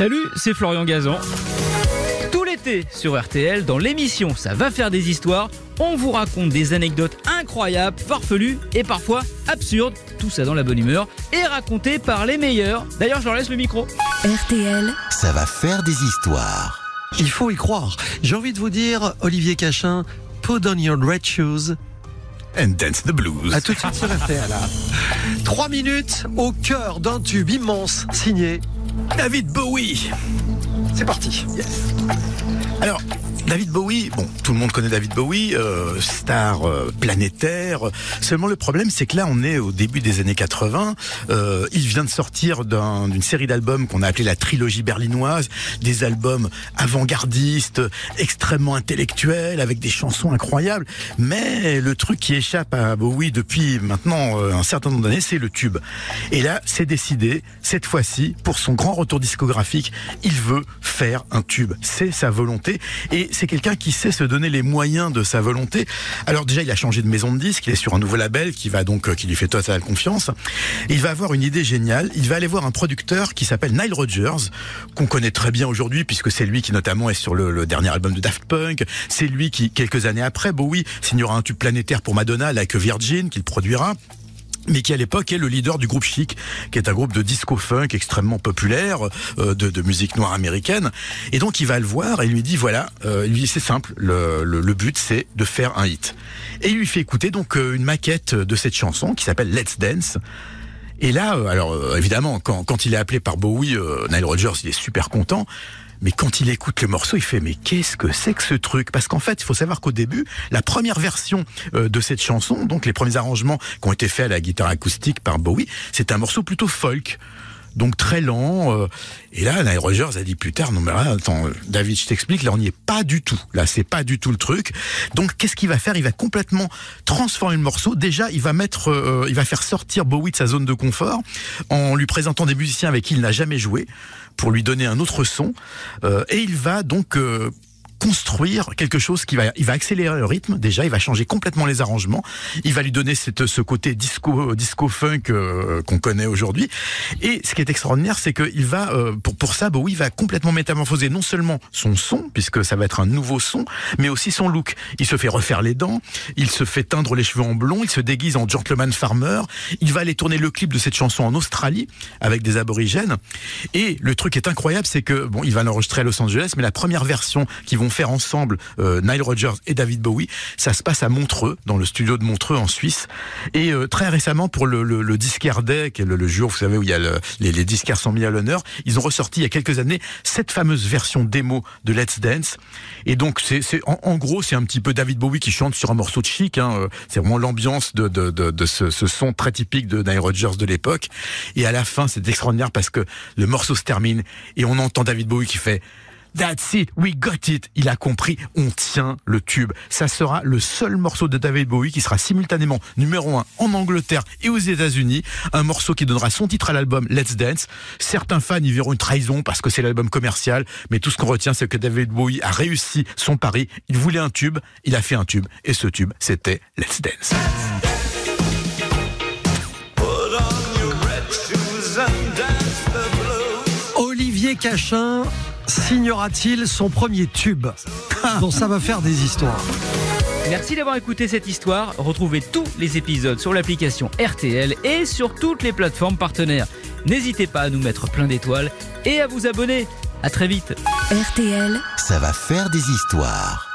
Salut, c'est Florian Gazan. Tout l'été sur RTL, dans l'émission Ça va faire des histoires, on vous raconte des anecdotes incroyables, farfelues et parfois absurdes, tout ça dans la bonne humeur, et racontées par les meilleurs. D'ailleurs, je leur laisse le micro. RTL, Ça va faire des histoires. Il faut y croire. J'ai envie de vous dire, Olivier Cachin, put on your red shoes. And dance the blues. À tout de suite sur RTL. Trois minutes au cœur d'un tube immense signé. David Bowie. C'est parti. Alors, David Bowie, bon, tout le monde connaît David Bowie, euh, star euh, planétaire. Seulement le problème, c'est que là, on est au début des années 80. Euh, il vient de sortir d'un- d'une série d'albums qu'on a appelé la trilogie berlinoise, des albums avant-gardistes, extrêmement intellectuels, avec des chansons incroyables. Mais le truc qui échappe à Bowie depuis maintenant un certain nombre d'années, c'est le tube. Et là, c'est décidé, cette fois-ci, pour son grand retour discographique, il veut faire un tube. C'est sa volonté. Et c'est quelqu'un qui sait se donner les moyens de sa volonté. Alors déjà, il a changé de maison de disque, il est sur un nouveau label qui va donc, euh, qui lui fait totale confiance. Il va avoir une idée géniale. Il va aller voir un producteur qui s'appelle Nile Rodgers, qu'on connaît très bien aujourd'hui, puisque c'est lui qui notamment est sur le, le dernier album de Daft Punk. C'est lui qui, quelques années après, Bowie signera un tube planétaire pour Madonna, avec Virgin, qu'il produira mais qui à l'époque est le leader du groupe Chic, qui est un groupe de disco funk extrêmement populaire, euh, de, de musique noire américaine. Et donc il va le voir et lui dit voilà, euh, c'est simple, le, le, le but c'est de faire un hit. Et il lui fait écouter donc euh, une maquette de cette chanson qui s'appelle Let's Dance. Et là, euh, alors euh, évidemment, quand, quand il est appelé par Bowie, euh, Nile Rodgers, il est super content. Mais quand il écoute le morceau, il fait mais qu'est-ce que c'est que ce truc? Parce qu'en fait, il faut savoir qu'au début, la première version euh, de cette chanson, donc les premiers arrangements qui ont été faits à la guitare acoustique par Bowie, c'est un morceau plutôt folk. Donc très lent. euh, et là, Nile Rodgers a dit plus tard, non mais là, attends, David, je t'explique, là on n'y est pas du tout. Là, c'est pas du tout le truc. Donc qu'est-ce qu'il va faire? Il va complètement transformer le morceau. Déjà, il va mettre, euh, il va faire sortir Bowie de sa zone de confort en lui présentant des musiciens avec qui il n'a jamais joué pour lui donner un autre son. Euh, et il va donc construire quelque chose qui va, il va accélérer le rythme. Déjà, il va changer complètement les arrangements. Il va lui donner cette, ce côté disco, disco funk euh, qu'on connaît aujourd'hui. Et ce qui est extraordinaire, c'est qu'il va, euh, pour pour ça, Bowie va complètement métamorphoser non seulement son son, puisque ça va être un nouveau son, mais aussi son look. Il se fait refaire les dents, il se fait teindre les cheveux en blond, il se déguise en gentleman farmer. Il va aller tourner le clip de cette chanson en Australie avec des aborigènes. Et le truc est incroyable, c'est que bon, il va l'enregistrer à Los Angeles, mais la première version qu'ils vont faire ensemble, euh, Nile Rodgers et David Bowie, ça se passe à Montreux, dans le studio de Montreux en Suisse. Et euh, très récemment, pour le, le, le Disquaire Day, le, jour, vous savez, où il y a le- les, les disquaires sont mis à l'honneur, ils ont ressorti il y a quelques années cette fameuse version démo de Let's Dance. Et donc, en, gros, c'est un petit peu David Bowie qui chante sur un morceau de chic. Hein, euh, c'est vraiment l'ambiance de ce, ce son très typique de Nile Rodgers de l'époque. Et à la fin, c'est extraordinaire parce que le morceau se termine et on entend David Bowie qui fait That's it, we got it. Il a compris, on tient le tube. Ça sera le seul morceau de David Bowie qui sera simultanément numéro un en Angleterre et aux États-Unis. Un morceau qui donnera son titre à l'album Let's Dance. Certains fans y verront une trahison parce que c'est l'album commercial, mais tout ce qu'on retient, c'est que David Bowie a réussi son pari. Il voulait un tube, il a fait un tube, et ce tube, c'était Let's Dance. Olivier Cachin signera-t-il son premier tube dont ça va faire des histoires Merci d'avoir écouté cette histoire. Retrouvez tous les épisodes sur l'application RTL et sur toutes les plateformes partenaires. N'hésitez pas à nous mettre plein d'étoiles et à vous abonner. À très vite. RTL. Ça va faire des histoires.